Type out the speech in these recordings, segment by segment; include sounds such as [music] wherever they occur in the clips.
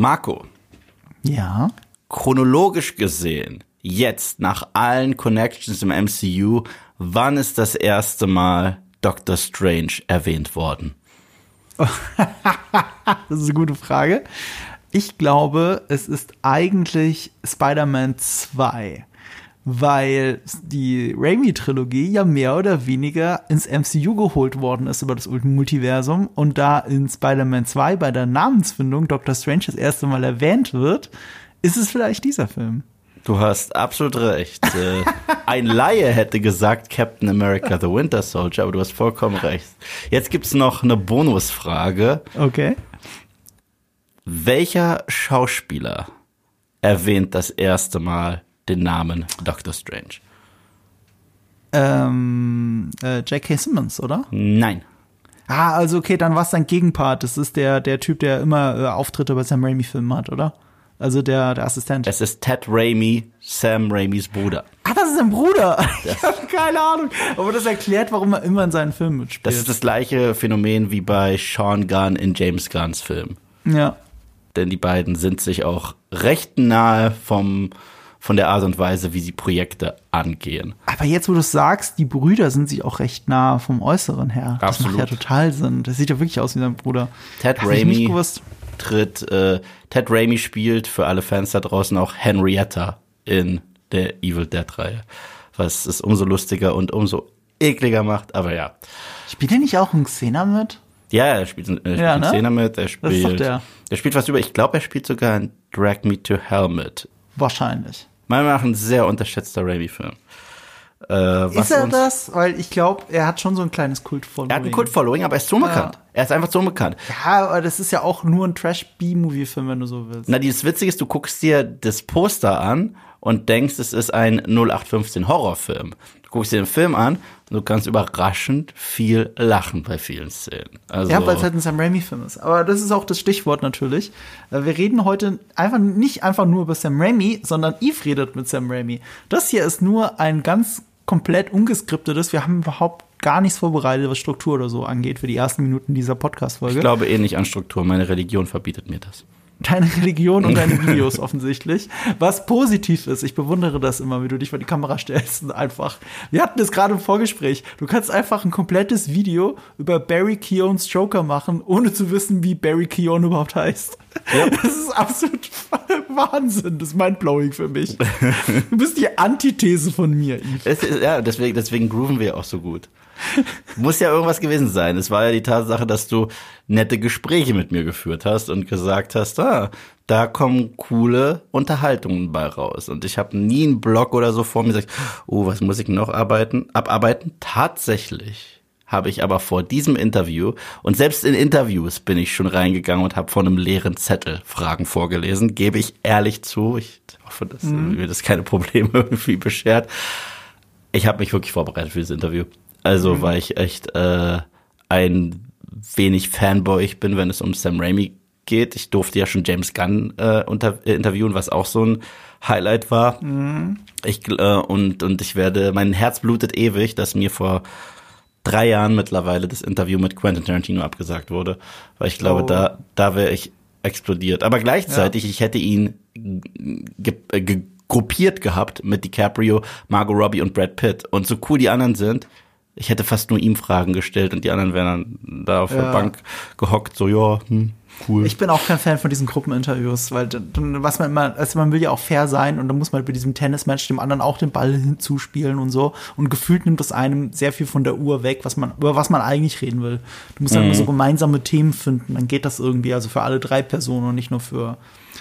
Marco, Ja. chronologisch gesehen, jetzt nach allen Connections im MCU, wann ist das erste Mal Doctor Strange erwähnt worden? [laughs] Das ist eine gute Frage. Ich glaube, es ist eigentlich Spider-Man 2, weil die Raimi-Trilogie ja mehr oder weniger ins MCU geholt worden ist über das Multiversum und da in Spider-Man 2 bei der Namensfindung Doctor Strange das erste Mal erwähnt wird, ist es vielleicht dieser Film. Du hast absolut recht. Äh, [laughs] Ein Laie hätte gesagt Captain America the Winter Soldier, aber du hast vollkommen recht. Jetzt gibt's noch eine Bonusfrage. Okay. Welcher Schauspieler erwähnt das erste Mal den Namen Doctor Strange? Ähm, äh, J.K. Simmons, oder? Nein. Ah, also okay, dann war es sein Gegenpart. Das ist der, der Typ, der immer äh, Auftritte bei Sam Raimi-Filmen hat, oder? Also der, der Assistent. Es ist Ted Raimi, Sam Raimis Bruder. ah, das ist sein Bruder. [laughs] Ich habe keine Ahnung. Aber das erklärt, warum er immer in seinen Filmen mitspielt. Das ist das gleiche Phänomen wie bei Sean Gunn in James Gunns Film. ja. Denn die beiden sind sich auch recht nahe vom, von der Art und Weise, wie sie Projekte angehen. Aber jetzt, wo du es sagst, die Brüder sind sich auch recht nah vom Äußeren her. Das Absolut. macht ja total Sinn. Das sieht ja wirklich aus wie sein Bruder. Ted Hab Raimi tritt, äh, Ted Raimi spielt für alle Fans da draußen auch Henrietta in der Evil Dead Reihe. Was es umso lustiger und umso ekliger macht, aber ja. Spielt er nicht auch in Xena mit? Ja, er spielt, er spielt Ja, in ne? Szene mit, er Das ist doch spielt, der. er spielt was über, ich glaube, er spielt sogar in Drag Me to Hell mit. Wahrscheinlich. Meiner Meinung nach ein sehr unterschätzter Raimi-Film. Äh, was Ist er das? Weil ich glaube, er hat schon so ein kleines Kult-Following. Er hat ein Kult-Following, aber er ist so unbekannt. Er ist einfach so unbekannt. Ja, aber das ist ja auch nur ein Trash-B-Movie-Film, wenn du so willst. Na, dieses Witzige ist, du guckst dir das Poster an und denkst, es ist ein 0815 Horrorfilm. Du guckst dir den Film an und du kannst überraschend viel lachen bei vielen Szenen. Also, Ja, weil es halt ein Sam Raimi-Film ist. Aber das ist auch das Stichwort natürlich. Äh, Wir reden heute einfach nicht einfach nur über Sam Raimi, sondern Eve redet mit Sam Raimi. Das hier ist nur ein ganz komplett ungeskriptetes. Wir haben überhaupt gar nichts vorbereitet, was Struktur oder so angeht für die ersten Minuten dieser Podcast-Folge. ich glaube eh nicht an Struktur. Meine Religion verbietet mir das. deine Religion und deine [laughs] Videos offensichtlich. Was positiv ist, ich bewundere das immer, wie du dich vor die Kamera stellst und einfach. Wir hatten das gerade im Vorgespräch. Du kannst einfach ein komplettes Video über Barry Keoghan's Joker machen, ohne zu wissen, wie Barry Keoghan überhaupt heißt. Das ist absolut [laughs] Wahnsinn. Das ist mindblowing für mich. Du bist die Antithese von mir, ist, ja, deswegen, deswegen grooven wir auch so gut. Muss ja irgendwas gewesen sein. Es war ja die Tatsache, dass du nette Gespräche mit mir geführt hast und gesagt hast, ah, da kommen coole Unterhaltungen bei raus. Und ich habe nie einen Blog oder so vor mir gesagt, oh, was muss ich noch arbeiten, abarbeiten? Tatsächlich habe ich aber vor diesem Interview und selbst in Interviews bin ich schon reingegangen und habe von einem leeren Zettel Fragen vorgelesen, gebe ich ehrlich zu. Ich hoffe, dass mir das keine Probleme [laughs] irgendwie beschert. Ich habe mich wirklich vorbereitet für dieses Interview. Also, weil ich echt äh, ein wenig Fanboy ich bin, wenn es um Sam Raimi geht. Ich durfte ja schon James Gunn äh, unter, äh, interviewen, was auch so ein Highlight war. Ich gl- äh, und und ich werde mein Herz blutet ewig, dass mir vor drei Jahren mittlerweile das Interview mit Quentin Tarantino abgesagt wurde, weil ich glaube, Oh. da da wäre ich explodiert. Aber gleichzeitig, ich hätte ihn ge ge gruppiert gehabt mit DiCaprio, Margot Robbie und Brad Pitt. Und so cool die anderen sind, ich hätte fast nur ihm Fragen gestellt und die anderen wären dann da auf der Ja. Bank gehockt, so ja, hm, cool. Ich bin auch kein Fan von diesen Gruppeninterviews, weil dann, was man immer, also man will ja auch fair sein und dann muss man bei diesem Tennismatch dem anderen auch den Ball hinzuspielen und so. Und gefühlt nimmt das einem sehr viel von der Uhr weg, was man, über was man eigentlich reden will. Du musst dann Mhm. immer so gemeinsame Themen finden, dann geht das irgendwie, also für alle drei Personen und nicht nur für,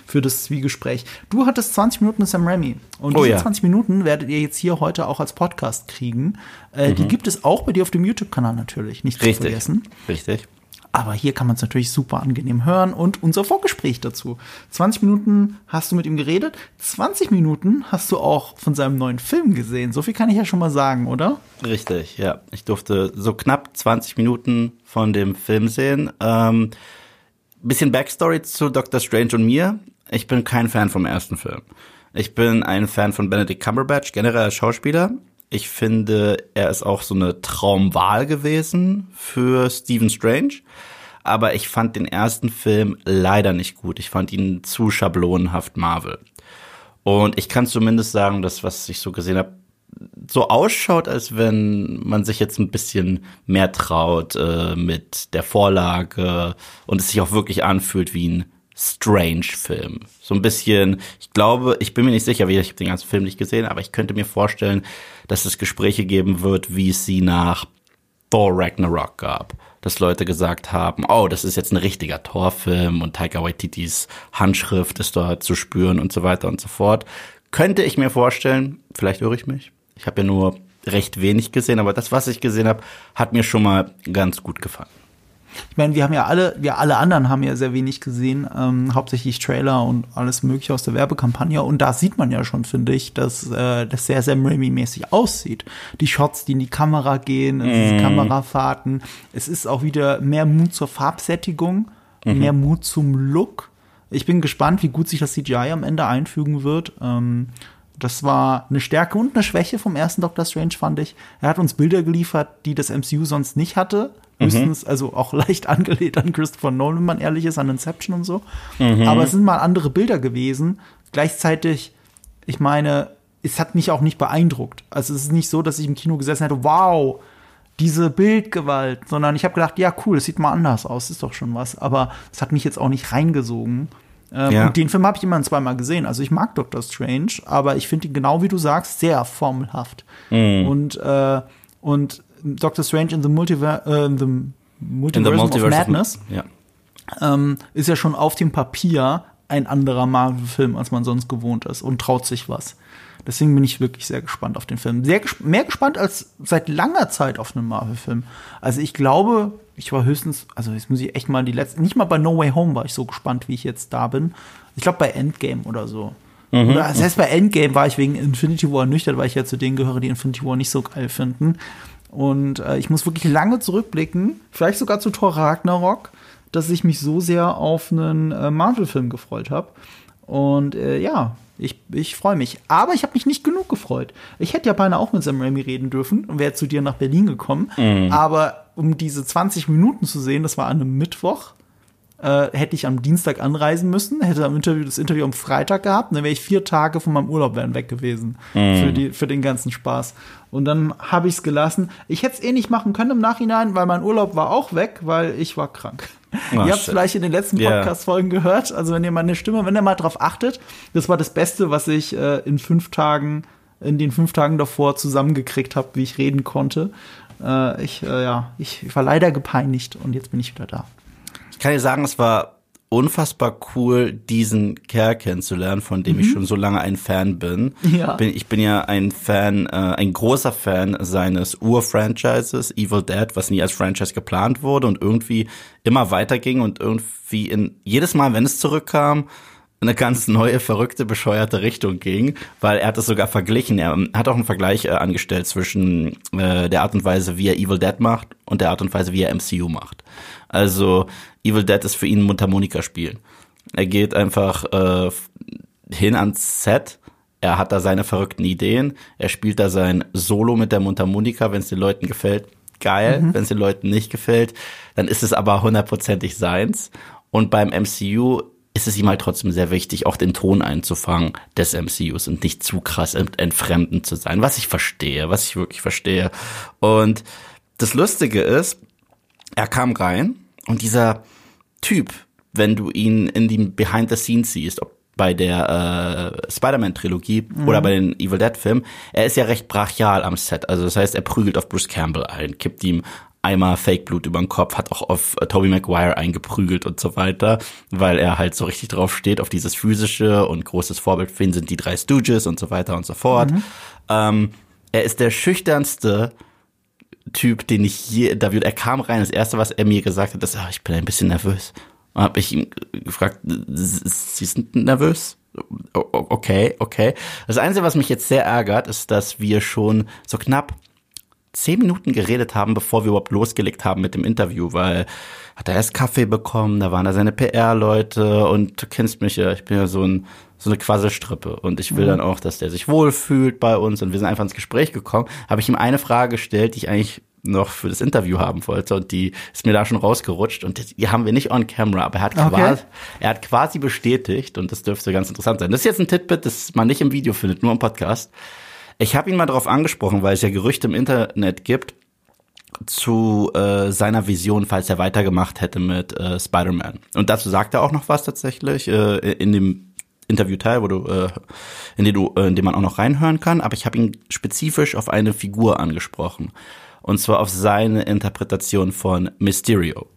für das Zwiegespräch. Du hattest 20 Minuten mit Sam Raimi. Und Oh diese ja. 20 Minuten werdet ihr jetzt hier heute auch als Podcast kriegen. Äh, Die gibt es auch bei dir auf dem YouTube-Kanal natürlich, nicht zu Mhm. Richtig. vergessen. Richtig. Aber hier kann man es natürlich super angenehm hören und unser Vorgespräch dazu. 20 Minuten hast du mit ihm geredet, 20 Minuten hast du auch von seinem neuen Film gesehen. So viel kann ich ja schon mal sagen, oder? Richtig, ja. Ich durfte so knapp 20 Minuten von dem Film sehen. Ähm, bisschen Backstory zu Doctor Strange und mir. Ich bin kein Fan vom ersten Film. Ich bin ein Fan von Benedict Cumberbatch, generell als Schauspieler. Ich finde, er ist auch so eine Traumwahl gewesen für Stephen Strange. aber ich fand den ersten Film leider nicht gut. Ich fand ihn zu schablonenhaft Marvel. Und ich kann zumindest sagen, dass was ich so gesehen habe, so ausschaut, als wenn man sich jetzt ein bisschen mehr traut äh, mit der Vorlage und es sich auch wirklich anfühlt wie ein Strange-Film. So ein bisschen, ich glaube, ich bin mir nicht sicher, wie ich habe den ganzen Film nicht gesehen, aber ich könnte mir vorstellen, dass es Gespräche geben wird, wie es sie nach Thor Ragnarok gab. Dass Leute gesagt haben, oh, das ist jetzt ein richtiger Torfilm und Taika Waititis Handschrift ist dort zu spüren und so weiter und so fort. Könnte ich mir vorstellen, vielleicht irre ich mich. Ich habe ja nur recht wenig gesehen, aber das, was ich gesehen habe, hat mir schon mal ganz gut gefallen. Ich meine, wir haben ja alle, wir alle anderen haben ja sehr wenig gesehen, ähm, hauptsächlich Trailer und alles Mögliche aus der Werbekampagne. Und da sieht man ja schon, finde ich, dass äh, das sehr, sehr Raimi-mäßig aussieht. Die Shots, die in die Kamera gehen, mm. Kamerafahrten. Es ist auch wieder mehr Mut zur Farbsättigung, mhm. mehr Mut zum Look. Ich bin gespannt, wie gut sich das CGI am Ende einfügen wird. Ähm, das war eine Stärke und eine Schwäche vom ersten Doctor Strange, fand ich. Er hat uns Bilder geliefert, die das MCU sonst nicht hatte. Mhm. Höchstens, mhm. also auch [laughs] leicht angelehnt an Christopher Nolan, wenn man ehrlich ist, an Inception und so. Mhm. Aber es sind mal andere Bilder gewesen. Gleichzeitig, ich meine, es hat mich auch nicht beeindruckt. Also es ist nicht so, dass ich im Kino gesessen hätte, wow, diese Bildgewalt, sondern ich habe gedacht, ja, cool, es sieht mal anders aus, ist doch schon was. Aber es hat mich jetzt auch nicht reingesogen. Ähm, ja. Und den Film habe ich immerhin zweimal gesehen. Also ich mag Doctor Strange, aber ich finde ihn genau wie du sagst sehr formelhaft. Mhm. Und äh, und Doctor Strange in the, Multiver äh, in the Multiverse, in the Multiverse of Madness of, ja. ähm, ist ja schon auf dem Papier ein anderer Marvel-Film, als man sonst gewohnt ist und traut sich was. Deswegen bin ich wirklich sehr gespannt auf den Film. Sehr mehr gespannt als seit langer Zeit auf einen Marvel-Film. Also ich glaube, ich war höchstens, also jetzt muss ich echt mal die letzte, nicht mal bei No Way Home war ich so gespannt, wie ich jetzt da bin. Ich glaube bei Endgame oder so. Mhm. Oder das heißt, bei Endgame war ich wegen Infinity War nüchtern, weil ich ja zu denen gehöre, die Infinity War nicht so geil finden. Und äh, ich muss wirklich lange zurückblicken, vielleicht sogar zu Thor Ragnarok, dass ich mich so sehr auf einen äh, Marvel-Film gefreut habe. Und äh, ja, ich, ich freue mich. Aber ich habe mich nicht genug gefreut. Ich hätte ja beinahe auch mit Sam Raimi reden dürfen und wäre zu dir nach Berlin gekommen. Mhm. Aber um diese 20 Minuten zu sehen, das war an einem Mittwoch, äh, hätte ich am Dienstag anreisen müssen, hätte am Interview das Interview am Freitag gehabt, dann wäre ich vier Tage von meinem Urlaub wären weg gewesen mhm. für, die, für den ganzen Spaß. Und dann habe ich es gelassen. Ich hätte es eh nicht machen können im Nachhinein, weil mein Urlaub war auch weg, weil ich war krank. Oh, ihr habt es vielleicht in den letzten Podcast-Folgen yeah. gehört. Also wenn ihr meine Stimme, wenn ihr mal drauf achtet, das war das Beste, was ich äh, in fünf Tagen, in den fünf Tagen davor zusammengekriegt habe, wie ich reden konnte. Äh, ich, äh, ja, ich, ich war leider gepeinigt und jetzt bin ich wieder da. Ich kann dir sagen, es war unfassbar cool, diesen Kerl kennenzulernen, von dem mhm. ich schon so lange ein Fan bin. Ja. bin ich bin ja ein Fan, äh, ein großer Fan seines Ur-Franchises Evil Dead, was nie als Franchise geplant wurde und irgendwie immer weiterging und irgendwie in jedes Mal, wenn es zurückkam, eine ganz neue, verrückte, bescheuerte Richtung ging, weil er hat es sogar verglichen. Er hat auch einen Vergleich äh, angestellt zwischen äh, der Art und Weise, wie er Evil Dead macht und der Art und Weise, wie er MCU macht. Also Evil Dead ist für ihn Mundharmonika spielen. Er geht einfach äh, hin ans Set, er hat da seine verrückten Ideen, er spielt da sein Solo mit der Mundharmonika, wenn es den Leuten gefällt, geil, mhm. wenn es den Leuten nicht gefällt, dann ist es aber hundertprozentig seins. Und beim MCU ist es ihm halt trotzdem sehr wichtig, auch den Ton einzufangen des MCUs und nicht zu krass entfremdend zu sein, was ich verstehe, was ich wirklich verstehe. Und das Lustige ist, er kam rein und dieser Typ, wenn du ihn in die Behind the Scenes siehst, ob bei der äh, Spider-Man-Trilogie mhm. oder bei den Evil Dead-Filmen, er ist ja recht brachial am Set. Also das heißt, er prügelt auf Bruce Campbell ein, kippt ihm einmal Fake-Blut über den Kopf, hat auch auf äh, Tobey Maguire eingeprügelt und so weiter, weil er halt so richtig drauf steht, auf dieses physische und großes Vorbild für ihn sind die drei Stooges und so weiter und so fort. Mhm. Ähm, er ist der schüchternste Typ, den ich je interviewt. Er kam rein, das erste, was er mir gesagt hat, ist, ah, ich bin ein bisschen nervös. Und habe ich ihn gefragt, Sie sind nervös? Okay, okay. Das Einzige, was mich jetzt sehr ärgert, ist, dass wir schon so knapp zehn Minuten geredet haben, bevor wir überhaupt losgelegt haben mit dem Interview, weil hat er erst Kaffee bekommen, da waren da seine PR-Leute und du kennst mich ja, ich bin ja so ein so eine Quasselstrippe und ich will mhm. dann auch, dass der sich wohlfühlt bei uns und wir sind einfach ins Gespräch gekommen, habe ich ihm eine Frage gestellt, die ich eigentlich noch für das Interview haben wollte und die ist mir da schon rausgerutscht und die haben wir nicht on camera, aber er hat, Okay. quasi, er hat quasi bestätigt und das dürfte ganz interessant sein. Das ist jetzt ein Titbit, das man nicht im Video findet, nur im Podcast. Ich habe ihn mal darauf angesprochen, weil es ja Gerüchte im Internet gibt zu äh, seiner Vision, falls er weitergemacht hätte mit äh, Spider-Man. Und dazu sagt er auch noch was tatsächlich äh, in dem Interviewteil, wo du, äh, in dem du, äh, in dem man auch noch reinhören kann. Aber ich habe ihn spezifisch auf eine Figur angesprochen. Und zwar auf seine Interpretation von Mysterio.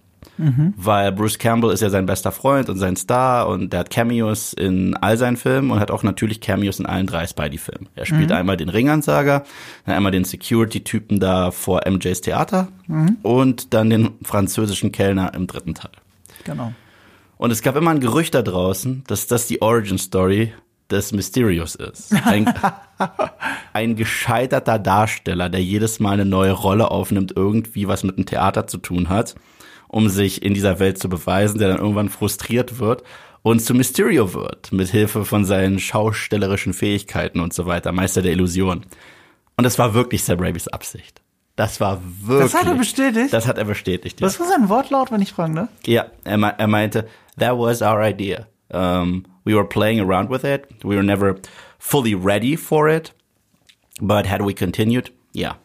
Weil Bruce Campbell ist ja sein bester Freund und sein Star und der hat Cameos in all seinen Filmen und hat auch natürlich Cameos in allen drei Spidey-Filmen. Er spielt einmal den Ringansager, dann einmal den Security-Typen da vor MJs Theater und dann den französischen Kellner im dritten Teil. Genau. Und es gab immer ein Gerücht da draußen, dass das die Origin-Story des Mysterios ist. Ein, [laughs] ein gescheiterter Darsteller, der jedes Mal eine neue Rolle aufnimmt, irgendwie was mit dem Theater zu tun hat, um sich in dieser Welt zu beweisen, der dann irgendwann frustriert wird und zu Mysterio wird, mit Hilfe von seinen schaustellerischen Fähigkeiten und so weiter, Meister der Illusion. Und das war wirklich Sam Raimis Absicht. Das war wirklich. hat er bestätigt? Das hat er bestätigt. Ja. Was war sein Wortlaut, wenn ich fragen darf? Ja, er, me- er meinte, that was our idea. Um, we were playing around with it. We were never fully ready for it. But had we continued, yeah.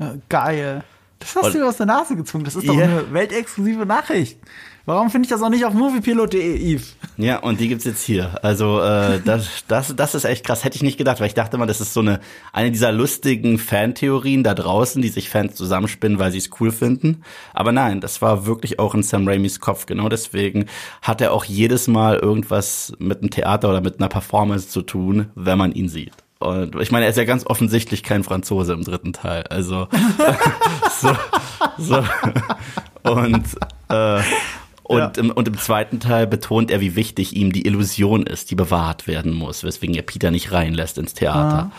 Ja, geil. Das hast du mir aus der Nase gezogen. Das ist doch Ja. eine weltexklusive Nachricht. Warum finde ich das auch nicht auf moviepilot.de, Yves? Ja, und die gibt's jetzt hier. Also äh, [laughs] das, das, das ist echt krass. Hätte ich nicht gedacht, weil ich dachte mal, das ist so eine eine dieser lustigen Fantheorien da draußen, die sich Fans zusammenspinnen, weil sie es cool finden. Aber nein, das war wirklich auch in Sam Raimis Kopf. Genau deswegen hat er auch jedes Mal irgendwas mit einem Theater oder mit einer Performance zu tun, wenn man ihn sieht. Und ich meine, er ist ja ganz offensichtlich kein Franzose im dritten Teil. Also [laughs] so, so. Und äh, und, Ja. im, und im zweiten Teil betont er, wie wichtig ihm die Illusion ist, die bewahrt werden muss, weswegen er Peter nicht reinlässt ins Theater.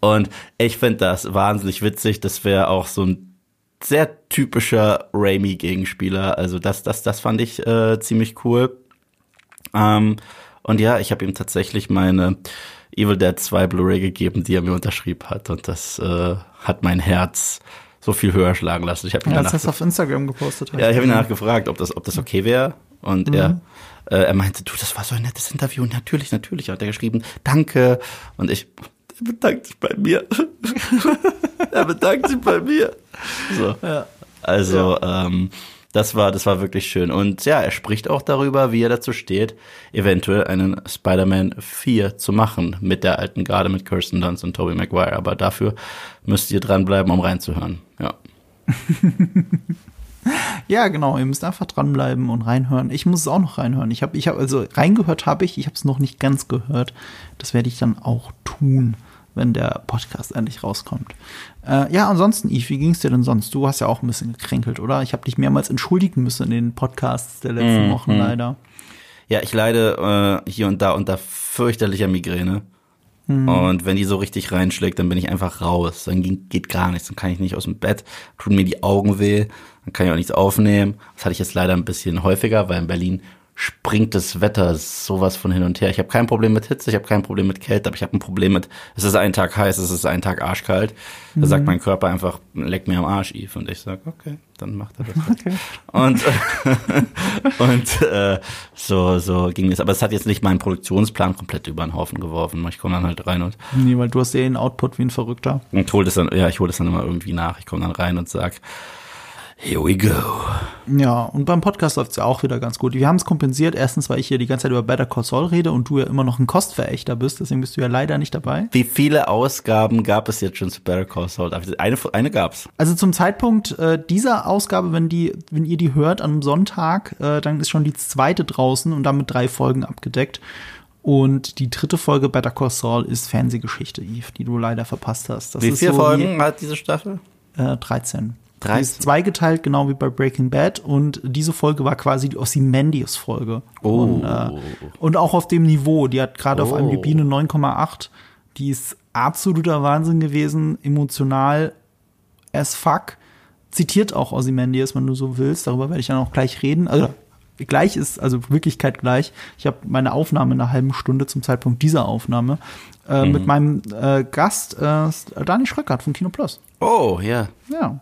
Und ich finde das wahnsinnig witzig. Das wäre auch so ein sehr typischer Raimi-Gegenspieler. Also das, das, das fand ich äh, ziemlich cool. Ähm, und ja, ich habe ihm tatsächlich meine Evil Dead 2 Blu-ray gegeben, die er mir unterschrieben hat. Und das äh, hat mein Herz so viel höher schlagen lassen. Ich habe ihn Ja, danach das hast auf Instagram gepostet. ja, ich habe ihn danach gefragt, ob das, ob das okay wäre. Und er, äh, er meinte, du, das war so ein nettes Interview. Und natürlich, natürlich hat er geschrieben, danke. Und ich, er bedankt sich bei mir. [laughs] er bedankt sich bei mir. So. Ja. Also, ähm, das war, das war wirklich schön. Und ja, er spricht auch darüber, wie er dazu steht, eventuell einen Spider-Man 4 zu machen mit der alten Garde, mit Kirsten Dunst und Tobey Maguire. Aber dafür müsst ihr dranbleiben, um reinzuhören. Ja. [laughs] Ja, genau. Ihr müsst einfach dranbleiben und reinhören. Ich muss es auch noch reinhören. Ich habe, ich habe, also reingehört habe ich. Ich habe es noch nicht ganz gehört. Das werde ich dann auch tun, wenn der Podcast endlich rauskommt. Äh, ja, ansonsten, Yves, wie ging es dir denn sonst? Du hast ja auch ein bisschen gekränkelt, oder? Ich habe dich mehrmals entschuldigen müssen in den Podcasts der letzten Mhm. Wochen leider. Ja, ich leide äh, hier und da unter fürchterlicher Migräne. Und wenn die so richtig reinschlägt, dann bin ich einfach raus. Dann geht gar nichts. Dann kann ich nicht aus dem Bett, tun mir die Augen weh, dann kann ich auch nichts aufnehmen. Das hatte ich jetzt leider ein bisschen häufiger, weil in Berlin springt das Wetter sowas von hin und her. Ich habe kein Problem mit Hitze, ich habe kein Problem mit Kälte, aber ich habe ein Problem mit, es ist ein Tag heiß, es ist ein Tag arschkalt. Da sagt mein Körper einfach, leck mir am Arsch, Eve. Und ich sag, okay, dann macht er das. [laughs] halt. Okay. Und, [laughs] und äh, so, so ging es. Aber es hat jetzt nicht meinen Produktionsplan komplett über den Haufen geworfen. Ich komme dann halt rein und, Nee, weil du hast ja den Output wie ein Verrückter. und hol das dann, ja, ich hole das dann immer irgendwie nach. Ich komme dann rein und sag, here we go. Ja, und beim Podcast läuft es ja auch wieder ganz gut. Wir haben es kompensiert. Erstens, weil ich hier die ganze Zeit über Better Call Saul rede und du ja immer noch ein Kostverächter bist, deswegen bist du ja leider nicht dabei. Wie viele Ausgaben gab es jetzt schon zu Better Call Saul? Eine, eine gab's. Also zum Zeitpunkt äh, dieser Ausgabe, wenn die, wenn ihr die hört am Sonntag, äh, dann ist schon die zweite draußen und damit drei Folgen abgedeckt. Und die dritte Folge Better Call Saul ist Fernsehgeschichte, Eve, die du leider verpasst hast. Das Wie viele so Folgen hat diese Staffel? Äh, 13. 13. Die ist zweigeteilt, genau wie bei Breaking Bad. Und diese Folge war quasi die Ozymandias-Folge. Oh. Und, äh, und auch auf dem Niveau. Die hat gerade auf Oh. einem eine 9,8. Die ist absoluter Wahnsinn gewesen, emotional as fuck. Zitiert auch Ozymandias, wenn du so willst. Darüber werde ich dann auch gleich reden. Also gleich ist, also Wirklichkeit gleich. Ich habe meine Aufnahme in einer halben Stunde zum Zeitpunkt dieser Aufnahme äh, Mhm. mit meinem äh, Gast äh, Dani Schröckert von Kino Plus. Oh, ja. Ja.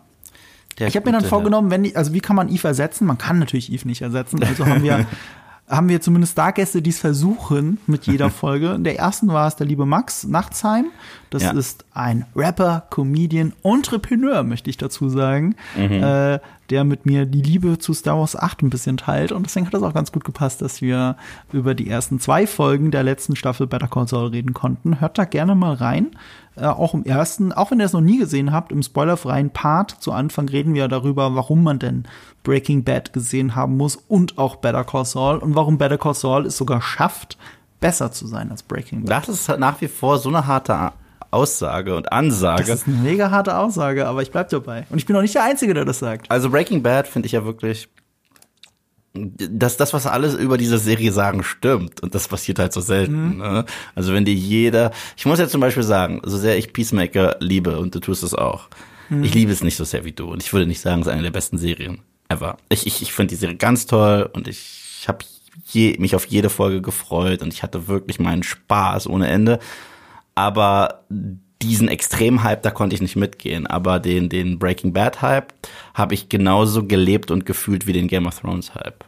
Der ich habe mir dann vorgenommen, wenn also wie kann man Eve ersetzen? Man kann natürlich Eve nicht ersetzen. Also haben wir [laughs] haben wir zumindest Stargäste, die es versuchen mit jeder Folge. In der ersten war es der liebe Max Nachtsheim. Das Ja. ist ein Rapper, Comedian, Entrepreneur, möchte ich dazu sagen, Mhm. äh, der mit mir die Liebe zu Star Wars 8 ein bisschen teilt. Und deswegen hat es auch ganz gut gepasst, dass wir über die ersten zwei Folgen der letzten Staffel Better Call Saul reden konnten. Hört da gerne mal rein. Äh, auch im ersten, auch wenn ihr es noch nie gesehen habt, im spoilerfreien Part zu Anfang reden wir darüber, warum man denn Breaking Bad gesehen haben muss und auch Better Call Saul und warum Better Call Saul es sogar schafft, besser zu sein als Breaking Bad. Das ist nach wie vor so eine harte Aussage und Ansage. Das ist eine mega harte Aussage, aber ich bleib dabei. Und ich bin auch nicht der Einzige, der das sagt. Also Breaking Bad finde ich ja wirklich, dass das, was alles über diese Serie sagen, stimmt. Und das passiert halt so selten. Ne? Also wenn dir jeder, ich muss ja zum Beispiel sagen, so sehr ich Peacemaker liebe und du tust es auch, ich liebe es nicht so sehr wie du. Und ich würde nicht sagen, es ist eine der besten Serien ever. Ich, ich, ich finde die Serie ganz toll und ich habe je, mich auf jede Folge gefreut und ich hatte wirklich meinen Spaß ohne Ende. Aber diesen Extrem-Hype, da konnte ich nicht mitgehen. Aber den, den Breaking Bad-Hype habe ich genauso gelebt und gefühlt wie den Game of Thrones-Hype.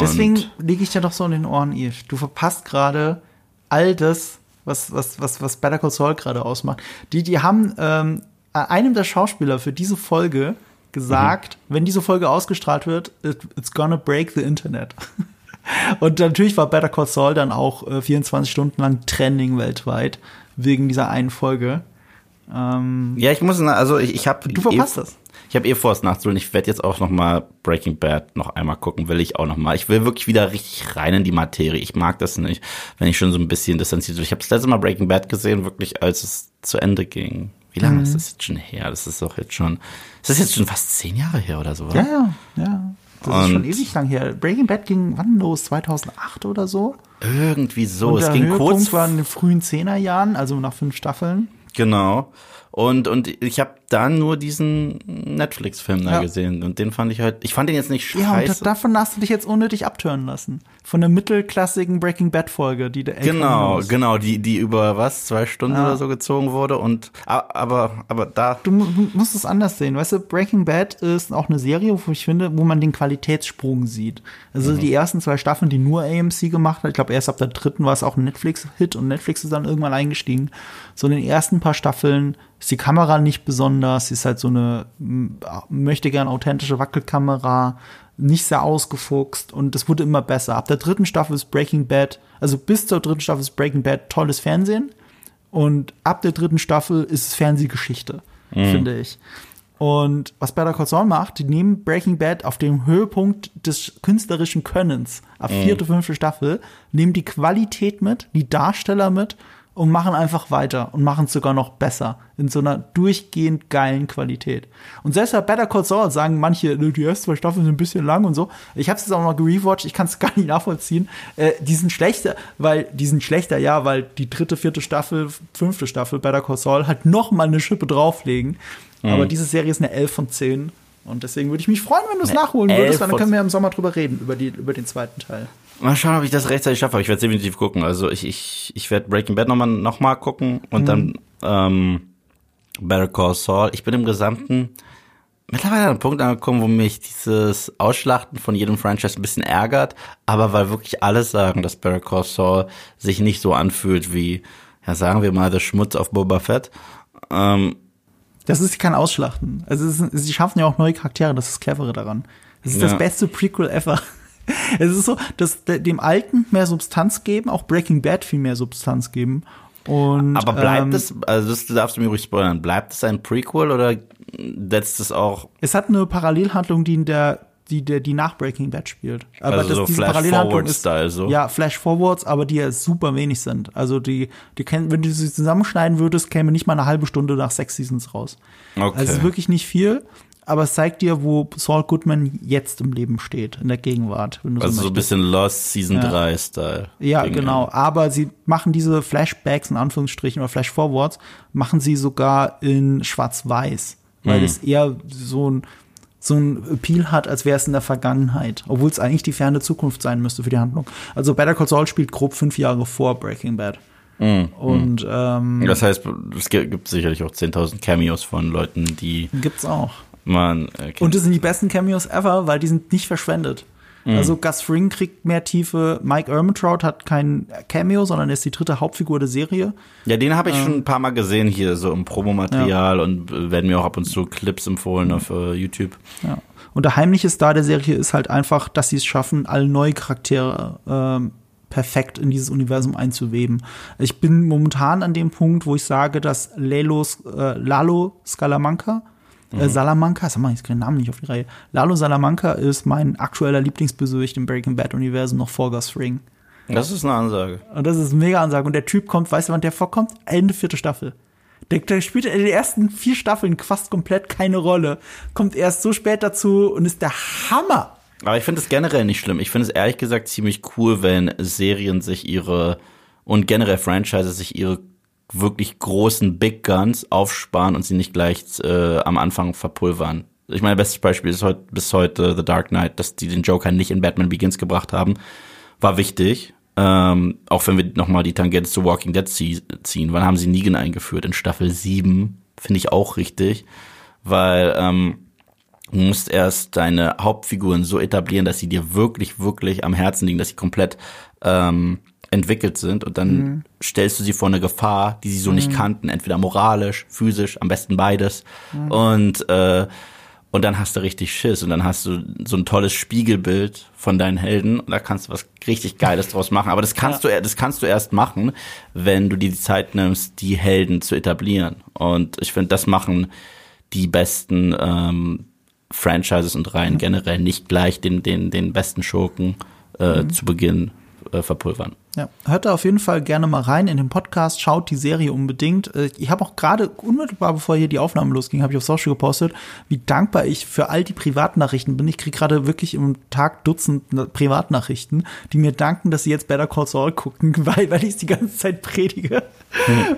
Deswegen liege ich dir doch so in den Ohren, Eve. Du verpasst gerade all das, was, was, was, was Better Call Saul gerade ausmacht. Die, die haben ähm, einem der Schauspieler für diese Folge gesagt, wenn diese Folge ausgestrahlt wird, it, it's gonna break the Internet. [laughs] Und natürlich war Better Call Saul dann auch äh, 24 Stunden lang Trending weltweit wegen dieser einen Folge. Ähm, ja, ich muss, also ich, ich habe du verpasst das. Ich habe eh vor, es nachzuholen. Ich werde jetzt auch noch mal Breaking Bad noch einmal gucken, will ich auch noch mal. Ich will wirklich wieder richtig rein in die Materie. Ich mag das nicht, wenn ich schon so ein bisschen distanziert bin. Ich habe das letzte Mal Breaking Bad gesehen, wirklich als es zu Ende ging. Wie lange ist das jetzt schon her? Das ist doch jetzt schon, ist das jetzt schon fast zehn Jahre her oder so? Ja, ja, ja. Das ist schon Und- ewig lang her. Breaking Bad ging wann los? 2008 oder so? Irgendwie so. Und es ging Höhepunkt kurz war in den frühen Zehnerjahren, also nach fünf Staffeln. Genau. Und, und ich habe dann nur diesen Netflix-Film da Ja. gesehen. Und den fand ich halt, ich fand den jetzt nicht Ja, und scheiße. da, davon hast du dich jetzt unnötig abtören lassen. Von der mittelklassigen Breaking Bad Folge, die der genau, genau, die, die über was, zwei Stunden Ja. oder so gezogen wurde. Und aber, aber da. Du mu- musst es anders sehen. Weißt du, Breaking Bad ist auch eine Serie, wo ich finde, wo man den Qualitätssprung sieht. Also Mhm. die ersten zwei Staffeln, die nur AMC gemacht hat, ich glaube erst ab der dritten war es auch ein Netflix-Hit und Netflix ist dann irgendwann eingestiegen. So in den ersten paar Staffeln ist die Kamera nicht besonders, sie ist halt so eine möchte gern authentische Wackelkamera, nicht sehr ausgefuchst und das wurde immer besser. Ab der dritten Staffel ist Breaking Bad, also bis zur dritten Staffel ist Breaking Bad tolles Fernsehen. Und ab der dritten Staffel ist es Fernsehgeschichte, finde ich. Und was Better Call Saul macht, die nehmen Breaking Bad auf dem Höhepunkt des künstlerischen Könnens, ab vierte, fünfte Staffel, nehmen die Qualität mit, die Darsteller mit und machen einfach weiter und machen es sogar noch besser in so einer durchgehend geilen Qualität. Und selbst bei Better Call Saul sagen manche, "Nö, die ersten zwei Staffeln sind ein bisschen lang und so. Ich habe es jetzt auch noch gerewatcht, ich kann es [laughs] gar nicht nachvollziehen. Äh, die sind schlechter, weil die sind schlechter, ja, weil die dritte, vierte Staffel, fünfte Staffel Better Call Saul halt noch mal eine Schippe drauflegen. Aber diese Serie ist eine 11 von 10 und deswegen würde ich mich freuen, wenn du es nachholen 11 würdest, weil dann können wir im Sommer drüber reden über die über den zweiten Teil. Mal schauen, ob ich das rechtzeitig schaffe. Aber ich werde definitiv gucken. Also ich, ich, ich werde Breaking Bad nochmal noch mal gucken und dann ähm, Better Call Saul. Ich bin im Gesamten mittlerweile an einem Punkt angekommen, wo mich dieses Ausschlachten von jedem Franchise ein bisschen ärgert, aber weil wirklich alle sagen, dass Better Call Saul sich nicht so anfühlt wie, ja sagen wir mal, der Schmutz auf Boba Fett. Ähm, Das ist kein Ausschlachten. Also ist, sie schaffen ja auch neue Charaktere, das ist das Clevere daran. Es ist Ja. das beste Prequel ever. [laughs] Es ist so, dass de- dem Alten mehr Substanz geben, auch Breaking Bad viel mehr Substanz geben. Und, aber bleibt ähm, es, also das darfst du mir ruhig spoilern, bleibt es ein Prequel oder setzt es auch Es hat eine Parallelhandlung, die in der die, der, die nach Breaking Bad spielt. Aber Also so diese Flash Parallelhandlung Forward Style so. Ja, Flash Forwards, aber die ja super wenig sind. Also die, die kennen, wenn du sie zusammenschneiden würdest, käme nicht mal eine halbe Stunde nach sechs Seasons raus. Okay. Also es ist wirklich nicht viel, aber es zeigt dir, wo Saul Goodman jetzt im Leben steht, in der Gegenwart. Also so ein möchtest. bisschen Lost Season Ja. 3 Style. Ja, Ding, genau. Aber sie machen diese Flashbacks in Anführungsstrichen oder Flash-Forwards, machen sie sogar in Schwarz-Weiß, weil es eher so ein so ein Appeal hat, als wäre es in der Vergangenheit, obwohl es eigentlich die ferne Zukunft sein müsste für die Handlung. Also Better Call Saul spielt grob fünf Jahre vor Breaking Bad. Und ähm, Das heißt, es gi- gibt sicherlich auch 10.000 Cameos von Leuten, die gibt's auch. Man, äh, Und das sind die besten Cameos ever, weil die sind nicht verschwendet. Mhm. Also Gus Fring kriegt mehr Tiefe. Mike Ehrmantraut hat kein Cameo, sondern er ist die dritte Hauptfigur der Serie. Ja, den habe ich schon ein paar Mal gesehen hier, so im Promomaterial und äh, werden mir auch ab und zu Clips empfohlen auf äh, YouTube. Ja. Und der heimliche Star der Serie ist halt einfach, dass sie es schaffen, alle neue Charaktere ähm, perfekt in dieses Universum einzuweben. Ich bin momentan an dem Punkt, wo ich sage, dass Lalo, äh, Lalo Scalamanca, äh, Salamanca, sag mal, ich kriege den Namen nicht auf die Reihe. Lalo Salamanca ist mein aktueller Lieblingsbösewicht im Breaking Bad Universum noch vor Gus Fring. Das ist eine Ansage. Und das ist eine mega Ansage. Und der Typ kommt, weißt du, wann der vorkommt? Ende vierte Staffel. Der, der spielt in den ersten vier Staffeln fast komplett keine Rolle. Kommt erst so spät dazu und ist der Hammer. Aber ich finde es generell nicht schlimm. Ich finde es ehrlich gesagt ziemlich cool, wenn Serien sich ihre und generell Franchises sich ihre wirklich großen Big Guns aufsparen und sie nicht gleich äh, am Anfang verpulvern. Ich meine, bestes Beispiel ist heute, bis heute The Dark Knight, dass die den Joker nicht in Batman Begins gebracht haben, war wichtig. Ähm, auch wenn wir nochmal die Tangente zu Walking Dead zie- ziehen. Wann haben sie Negan eingeführt? In Staffel 7. Finde ich auch richtig. Weil ähm, du musst erst deine Hauptfiguren so etablieren, dass sie dir wirklich, wirklich am Herzen liegen, dass sie komplett ähm, entwickelt sind und dann stellst du sie vor eine Gefahr, die sie so nicht kannten, entweder moralisch, physisch, am besten beides. Und äh, und dann hast du richtig Schiss und dann hast du so ein tolles Spiegelbild von deinen Helden und da kannst du was richtig Geiles draus machen. Aber das kannst du, das kannst du erst machen, wenn du dir die Zeit nimmst, die Helden zu etablieren. Und ich finde, das machen die besten ähm, Franchises und Reihen generell nicht gleich den, den, den besten Schurken äh, zu Beginn äh, verpulvern. Ja, hört da auf jeden Fall gerne mal rein in den Podcast, schaut die Serie unbedingt. Äh, Ich habe auch gerade unmittelbar bevor hier die Aufnahme losging, habe ich auf Social gepostet, wie dankbar ich für all die Privatnachrichten bin. Ich kriege gerade wirklich im Tag Dutzend Na- Privatnachrichten, die mir danken, dass sie jetzt Better Call Saul gucken, [laughs] weil, weil ich es die ganze Zeit predige.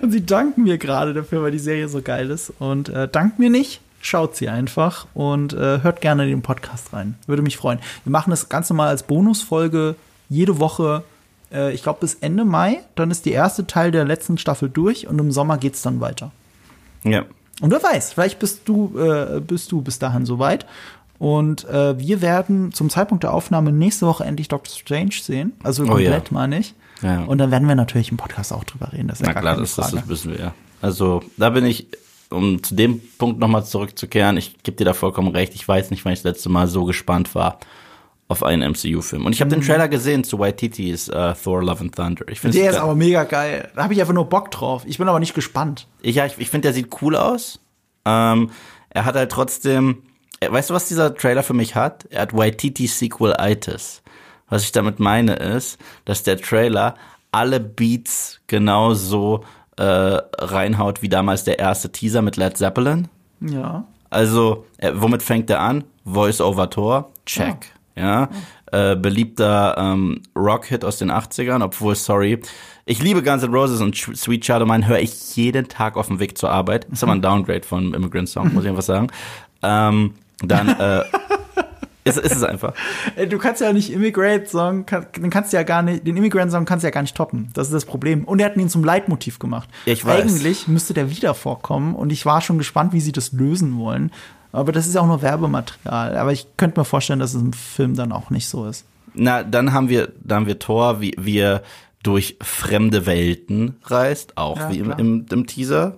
Und sie danken mir gerade dafür, weil die Serie so geil ist. Und äh, dankt mir nicht. Schaut sie einfach und äh, hört gerne in den Podcast rein. Würde mich freuen. Wir machen das Ganze mal als Bonusfolge jede Woche äh, ich glaube, bis Ende Mai. Dann ist die erste Teil der letzten Staffel durch und im Sommer geht's dann weiter. Ja. Und wer weiß, vielleicht bist du, äh, bist du bis dahin soweit. Und äh, wir werden zum Zeitpunkt der Aufnahme nächste Woche endlich Doctor Strange sehen. Also Oh komplett, ja. meine ich. Ja. Und dann werden wir natürlich im Podcast auch drüber reden. Das ist Na ja klar, das, das, das wissen wir ja. Also da bin ich, um zu dem Punkt nochmal zurückzukehren, ich gebe dir da vollkommen recht, ich weiß nicht, wann ich das letzte Mal so gespannt war auf einen MCU-Film. Und ich habe den Trailer gesehen zu Waititis uh, Thor Love and Thunder. Ich finde Der ist aber mega geil. Da habe ich einfach nur Bock drauf. Ich bin aber nicht gespannt. ich, ja, ich, ich finde, der sieht cool aus. Ähm, er hat halt trotzdem, äh, weißt du, was dieser Trailer für mich hat? Er hat Waititi Sequel-Itis. Was ich damit meine ist, dass der Trailer alle Beats genauso äh, reinhaut wie damals der erste Teaser mit Led Zeppelin. Ja. Also, äh, womit fängt er an? Voice-over-Tor, check. Ja, äh, beliebter ähm, Rock-Hit aus den 80ern, obwohl, sorry, ich liebe Guns N' Roses und Sweet Child of Mine höre ich jeden Tag auf dem Weg zur Arbeit. Ist aber ein Downgrade von Immigrant Song, muss ich einfach sagen. Ähm, dann äh, [laughs] ist, ist es einfach. Du kannst ja nicht Immigrant Song, kann, den kannst du ja gar nicht, den Immigrant Song kannst du ja gar nicht toppen. Das ist das Problem. Und er hat ihn zum Leitmotiv gemacht. Ich weiß. Eigentlich müsste der wieder vorkommen und ich war schon gespannt, wie sie das lösen wollen. Aber das ist ja auch nur Werbematerial. Aber ich könnte mir vorstellen, dass es im Film dann auch nicht so ist. Na, dann haben wir, dann haben wir Thor, wie, wie er durch fremde Welten reist, auch Ja, wie im, im, im Teaser.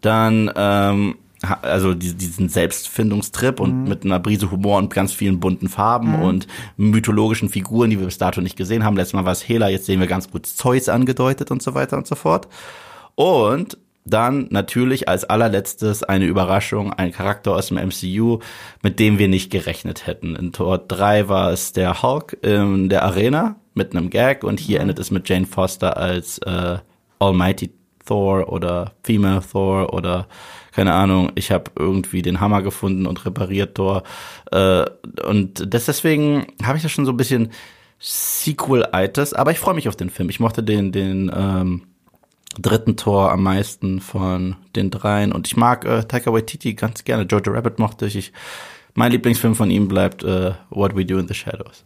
Dann, ähm, also die- diesen Selbstfindungstrip Mhm. und mit einer Brise Humor und ganz vielen bunten Farben und mythologischen Figuren, die wir bis dato nicht gesehen haben. Letztes Mal war es Hela, jetzt sehen wir ganz gut Zeus angedeutet und so weiter und so fort. Und dann natürlich als allerletztes eine Überraschung, ein Charakter aus dem MCU, mit dem wir nicht gerechnet hätten. In Tor 3 war es der Hulk in der Arena mit einem Gag und hier endet es mit Jane Foster als äh, Almighty Thor oder Female Thor oder keine Ahnung, ich habe irgendwie den Hammer gefunden und repariert Thor. Äh, und das, deswegen habe ich das schon so ein bisschen Sequel-Itis, aber ich freue mich auf den Film. Ich mochte den, den ähm, dritten Tor am meisten von den dreien und ich mag äh, Taika Waititi ganz gerne. Jojo Rabbit mochte ich. ich mein Lieblingsfilm von ihm bleibt äh, What We Do in the Shadows.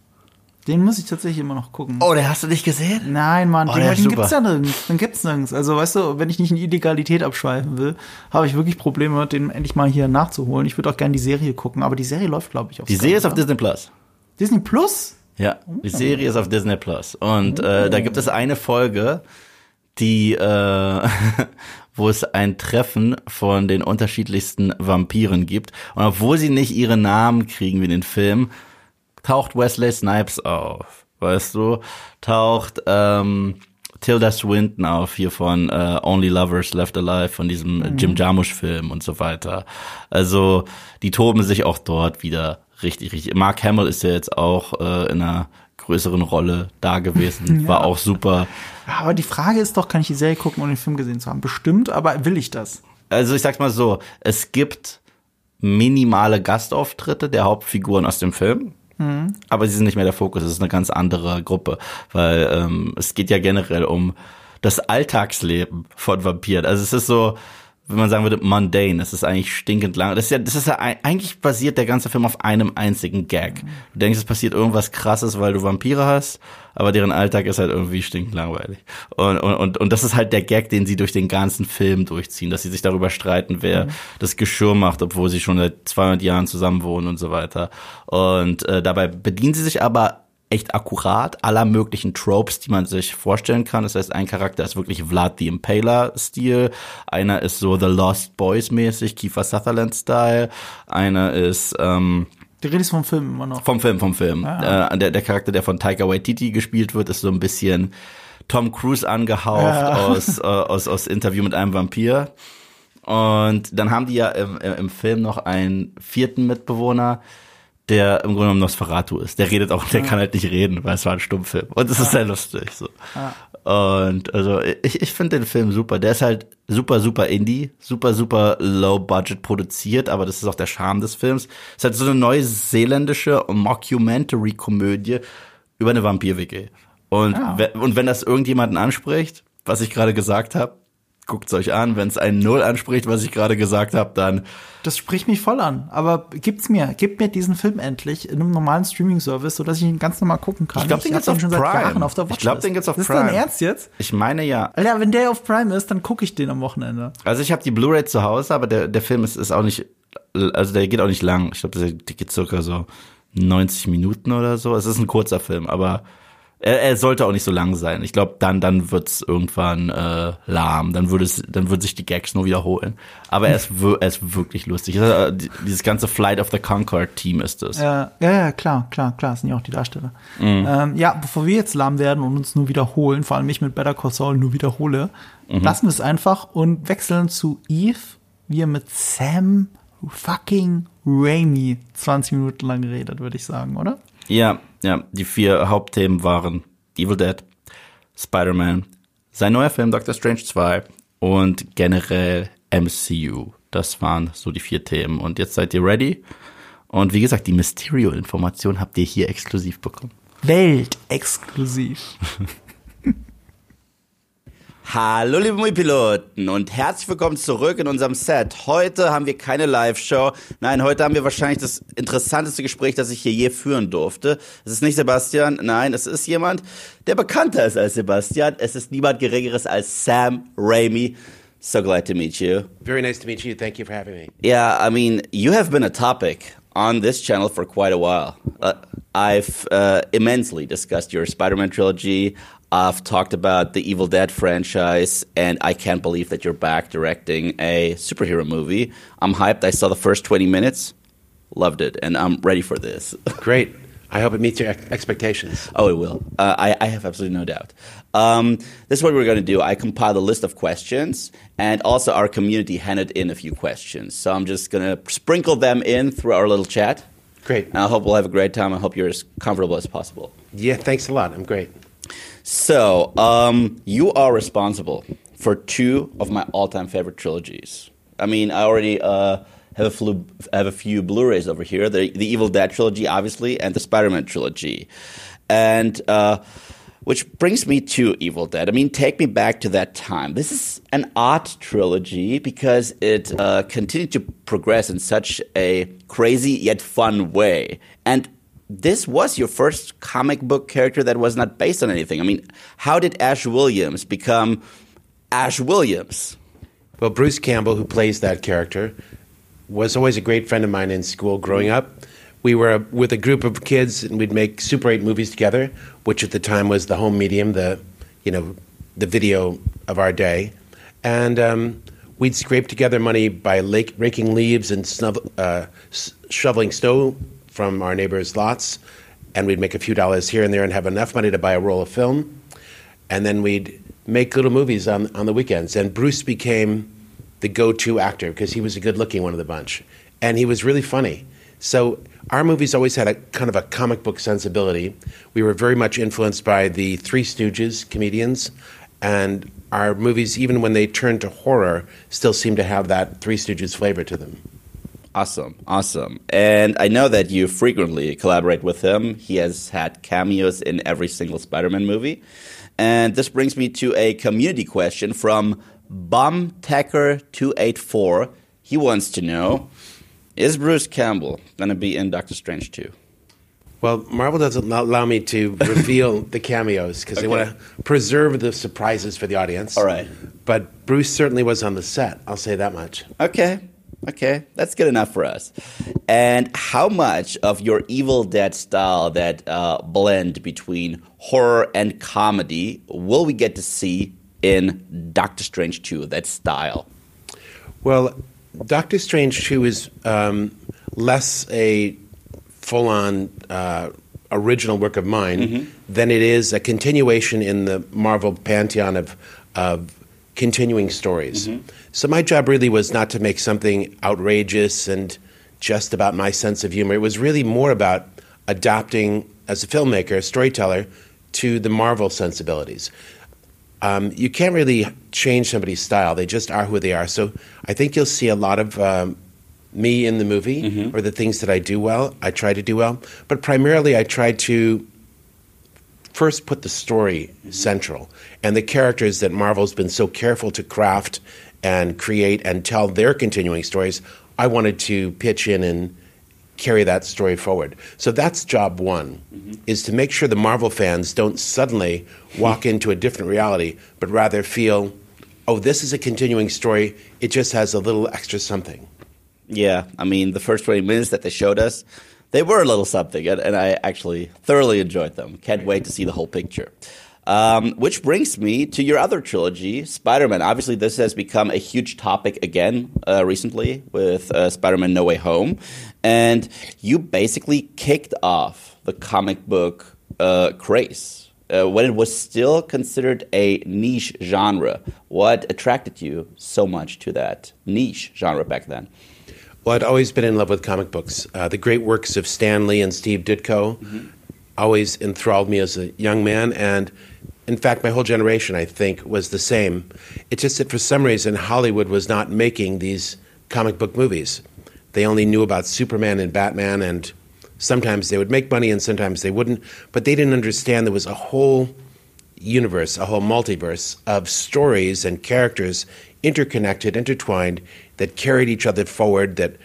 Den muss ich tatsächlich immer noch gucken. Oh, den hast du nicht gesehen? Nein, Mann, Oh, den, den gibt's ja nirgends. Den gibt's nirgends. Also, weißt du, wenn ich nicht in Illegalität abschweifen will, habe ich wirklich Probleme, den endlich mal hier nachzuholen. Ich würde auch gerne die Serie gucken, aber die Serie läuft, glaube ich, auf Die Serie ist auf oder? Disney Plus. Disney Plus. Ja, die Serie ist auf Disney Plus. Und äh, da gibt es eine Folge, die, äh, [laughs] wo es ein Treffen von den unterschiedlichsten Vampiren gibt. Und obwohl sie nicht ihre Namen kriegen wie in den Filmen, taucht Wesley Snipes auf. Weißt du? Taucht ähm, Tilda Swinton auf hier von äh, Only Lovers Left Alive, von diesem Jim Jarmusch-Film und so weiter. Also die toben sich auch dort wieder richtig, richtig. Mark Hamill ist ja jetzt auch äh, in einer größeren Rolle da gewesen. [laughs] War auch super. Ja, aber die Frage ist doch, kann ich die Serie gucken, ohne den Film gesehen zu haben? Bestimmt, aber will ich das? Also ich sag's mal so, es gibt minimale Gastauftritte der Hauptfiguren aus dem Film. Aber sie sind nicht mehr der Fokus, es ist eine ganz andere Gruppe, weil ähm, es geht ja generell um das Alltagsleben von Vampiren. Also es ist so, wenn man sagen würde, mundane, es ist eigentlich stinkend lang. Das ist ja, das ist ja eigentlich basiert der ganze Film auf einem einzigen Gag. Du denkst, es passiert irgendwas krasses, weil du Vampire hast, aber deren Alltag ist halt irgendwie stinkend langweilig. Und, und, und, und das ist halt der Gag, den sie durch den ganzen Film durchziehen, dass sie sich darüber streiten, wer das Geschirr macht, obwohl sie schon seit 200 Jahren zusammen wohnen und so weiter. Und äh, dabei bedienen sie sich aber echt akkurat aller möglichen Tropes, die man sich vorstellen kann. Das heißt, ein Charakter ist wirklich Vlad the Impaler-Stil, einer ist so The Lost Boys-mäßig, Kiefer Sutherland-Style, einer ist ähm, Du redest vom Film immer noch. vom Film, vom Film. Äh, der, der Charakter, der von Taika Waititi gespielt wird, ist so ein bisschen Tom Cruise angehaucht Ja. aus, [laughs] äh, aus, aus Interview mit einem Vampir. Und dann haben die ja im, im Film noch einen vierten Mitbewohner, der im Grunde genommen Nosferatu ist. Der redet auch, der kann halt nicht reden, weil es war ein Stummfilm. Und es ist sehr lustig. So. Und also ich, ich finde den Film super. Der ist halt super, super Indie, super, super low budget produziert, aber das ist auch der Charme des Films. Es ist halt so eine neuseeländische Mockumentary-Komödie über eine Vampir-WG. Und, we- und wenn das irgendjemanden anspricht, was ich gerade gesagt habe, guckt's euch an. Wenn es einen Null anspricht, was ich gerade gesagt habe, dann Das spricht mich voll an. Aber gibt's mir, gib mir diesen Film endlich in einem normalen Streaming-Service, sodass ich ihn ganz normal gucken kann. Ich glaub, den gibt's auf schon seit Prime. Jahren auf der Ich Watchlist. glaub, den gibt's auf Prime. Ist dein Ernst jetzt? ich meine ja. Alter, wenn der auf Prime ist, dann gucke ich den am Wochenende. Also ich habe die Blu-ray zu Hause, aber der, der Film ist, ist auch nicht, also der geht auch nicht lang. Ich glaube, der geht circa so 90 Minuten oder so. Es ist ein kurzer Film, aber er, er sollte auch nicht so lang sein. Ich glaube, dann dann wird's irgendwann äh, lahm. Dann würde es, dann würden sich die Gags nur wiederholen. Aber er ist, er ist wirklich lustig. Es ist, äh, die- Dieses ganze Flight of the Concord Team ist es. Ja, ja, ja, klar, klar, klar, das sind ja auch die Darsteller. Mhm. Ähm, ja, bevor wir jetzt lahm werden und uns nur wiederholen, vor allem ich mit Better Call Saul nur wiederhole, Mhm. lassen wir es einfach und wechseln zu Eve, wie er mit Sam fucking Raimi 20 Minuten lang redet, würde ich sagen, oder? Ja, ja, die vier Hauptthemen waren Evil Dead, Spider-Man, sein neuer Film Doctor Strange 2 und generell MCU. Das waren so die vier Themen. Und jetzt seid ihr ready. Und wie gesagt, die Mysterio-Information habt ihr hier exklusiv bekommen. Weltexklusiv. [laughs] Hallo liebe Moviepiloten und herzlich willkommen zurück in unserem Set. Heute haben wir keine Live-Show. Nein, heute haben wir wahrscheinlich das interessanteste Gespräch, das ich hier je führen durfte. Es ist nicht Sebastian, nein, es ist jemand, der bekannter ist als Sebastian. Es ist niemand Geringeres als Sam Raimi. So glad to meet you. Very nice to meet you. Thank you for having me. Yeah, I mean, you have been a topic on this channel for quite a while. Uh, I've uh, immensely discussed your Spider Man trilogy. I've talked about the Evil Dead franchise, and I can't believe that you're back directing a superhero movie. I'm hyped. I saw the first 20 minutes, loved it, and I'm ready for this. [laughs] Great. I hope it meets your ex- expectations. Oh, it will. Uh, I, I have absolutely no doubt. Um, this is what we're going to do. I compiled a list of questions, and also our community handed in a few questions. So I'm just going to sprinkle them in through our little chat. Great. And I hope we'll have a great time. I hope you're as comfortable as possible. Yeah, thanks a lot. I'm great. So, um, you are responsible for two of my all-time favorite trilogies. I mean, I already uh, have a few have a few Blu-rays over here: the the Evil Dead trilogy, obviously, and the Spider-Man trilogy. And uh, which brings me to Evil Dead. I mean, take me back to that time. This is an odd trilogy because it uh, continued to progress in such a crazy yet fun way. And this was your first comic book character that was not based on anything. I mean, how did Ash Williams become Ash Williams? Well, Bruce Campbell, who plays that character, was always a great friend of mine in school growing up. We were with a group of kids, and we'd make Super 8 movies together, which at the time was the home medium, the you know, the video of our day, and um, we'd scrape together money by lake, raking leaves and snub, uh, shoveling snow from our neighbors' lots, and we'd make a few dollars here and there and have enough money to buy a roll of film, and then we'd make little movies on on the weekends. And Bruce became the go-to actor because he was a good-looking one of the bunch, and he was really funny. So our movies always had a kind of a comic book sensibility. We were very much influenced by the Three Stooges comedians, and our movies, even when they turned to horror, still seem to have that Three Stooges flavor to them. Awesome, awesome. And I know that you frequently collaborate with him. He has had cameos in every single Spider Man movie. And this brings me to a community question from BumTacker284. He wants to know Is Bruce Campbell going to be in Doctor Strange 2? Well, Marvel doesn't allow me to [laughs] reveal the cameos because Okay. they want to preserve the surprises for the audience. All right. But Bruce certainly was on the set. I'll say that much. Okay. Okay, that's good enough for us. And how much of your Evil Dead style, that uh, blend between horror and comedy, will we get to see in Doctor Strange 2, that style? Well, Doctor Strange 2 is um, less a full on uh, original work of mine than it is a continuation in the Marvel pantheon of, of continuing stories. So my job really was not to make something outrageous and just about my sense of humor. It was really more about adapting, as a filmmaker, a storyteller, to the Marvel sensibilities um, you can't really change somebody's style. They just are who they are. So I think you'll see a lot of um, me in the movie or the things that I do well. I try to do well, but primarily I try to first put the story central and the characters that Marvel's been so careful to craft and create and tell their continuing stories. I wanted to pitch in and carry that story forward. So that's job one, mm-hmm. is to make sure the Marvel fans don't suddenly walk [laughs] into a different reality, but rather feel, oh, this is a continuing story. It just has a little extra something. Yeah, I mean, the first 20 minutes that they showed us, they were a little something, and, and I actually thoroughly enjoyed them. Can't wait to see the whole picture. Um, which brings me to your other trilogy, Spider Man. Obviously, this has become a huge topic again uh, recently with uh, Spider Man No Way Home. And you basically kicked off the comic book uh, craze uh, when it was still considered a niche genre. What attracted you so much to that niche genre back then? Well, I'd always been in love with comic books. Uh, the great works of Stan Lee and Steve Ditko always enthralled me as a young man. And in fact, my whole generation, I think, was the same. It's just that for some reason, Hollywood was not making these comic book movies. They only knew about Superman and Batman, and sometimes they would make money and sometimes they wouldn't. But they didn't understand there was a whole universe, a whole multiverse of stories and characters interconnected, intertwined, that carried each other forward, that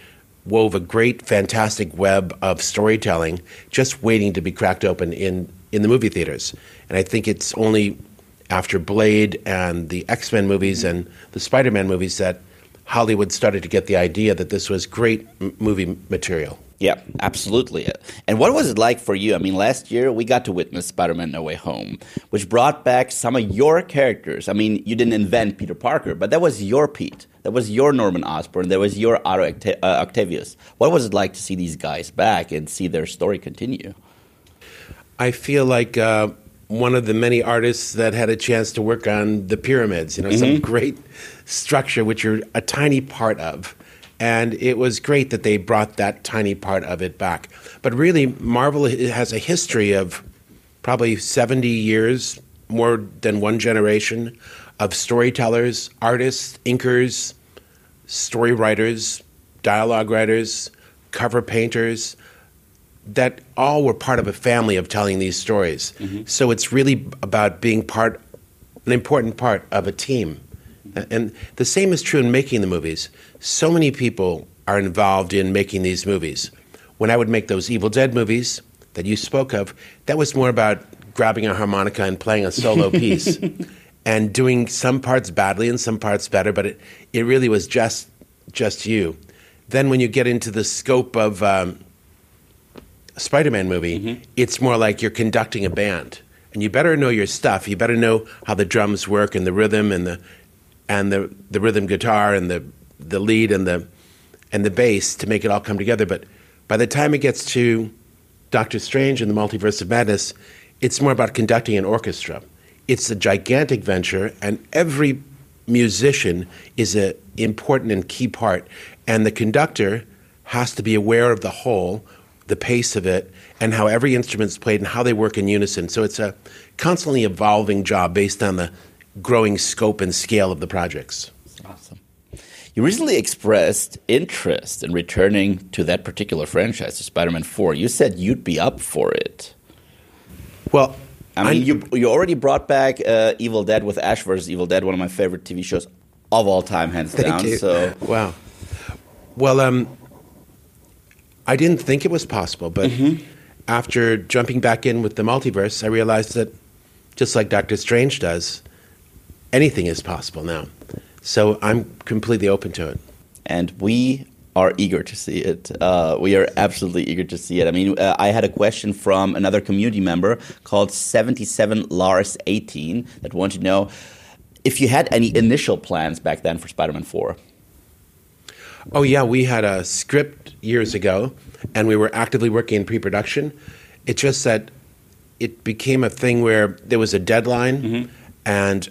wove a great, fantastic web of storytelling just waiting to be cracked open in, in the movie theaters. And I think it's only after Blade and the X Men movies and the Spider Man movies that Hollywood started to get the idea that this was great m- movie material. Yeah, absolutely. And what was it like for you? I mean, last year we got to witness Spider Man No Way Home, which brought back some of your characters. I mean, you didn't invent Peter Parker, but that was your Pete. That was your Norman Osborn. That was your Otto uh, Octavius. What was it like to see these guys back and see their story continue? I feel like uh, one of the many artists that had a chance to work on the pyramids, you know, some great structure which you're a tiny part of. And it was great that they brought that tiny part of it back. But really, Marvel has a history of probably 70 years, more than one generation, of storytellers, artists, inkers, story writers, dialogue writers, cover painters, that all were part of a family of telling these stories. Mm-hmm. So it's really about being part, an important part of a team. And the same is true in making the movies. So many people are involved in making these movies. When I would make those Evil Dead movies, that you spoke of, that was more about grabbing a harmonica and playing a solo [laughs] piece and doing some parts badly and some parts better, but it, it really was just just you. Then when you get into the scope of um, a Spider-Man movie, mm-hmm. it's more like you're conducting a band, and you better know your stuff. You better know how the drums work and the rhythm and the and the, the rhythm guitar and the the lead and the and the bass to make it all come together. But by the time it gets to Doctor Strange and the Multiverse of Madness, it's more about conducting an orchestra. It's a gigantic venture, and every musician is an important and key part. And the conductor has to be aware of the whole, the pace of it, and how every instrument is played and how they work in unison. So it's a constantly evolving job based on the growing scope and scale of the projects. Awesome. You recently expressed interest in returning to that particular franchise, to Spider-Man 4. You said you'd be up for it. Well, I mean, you you already brought back uh, Evil Dead with Ash vs. Evil Dead, one of my favorite TV shows of all time, hands down. You. So wow. Well, um, I didn't think it was possible, but mm-hmm. after jumping back in with the multiverse, I realized that just like Doctor Strange does, anything is possible now. So I'm completely open to it. And we are eager to see it. Uh, we are absolutely eager to see it. I mean, uh, I had a question from another community member called 77 Lars 18 that wanted to know if you had any initial plans back then for Spider Man 4. Oh, yeah, we had a script years ago and we were actively working in pre production. It's just that it became a thing where there was a deadline mm-hmm. and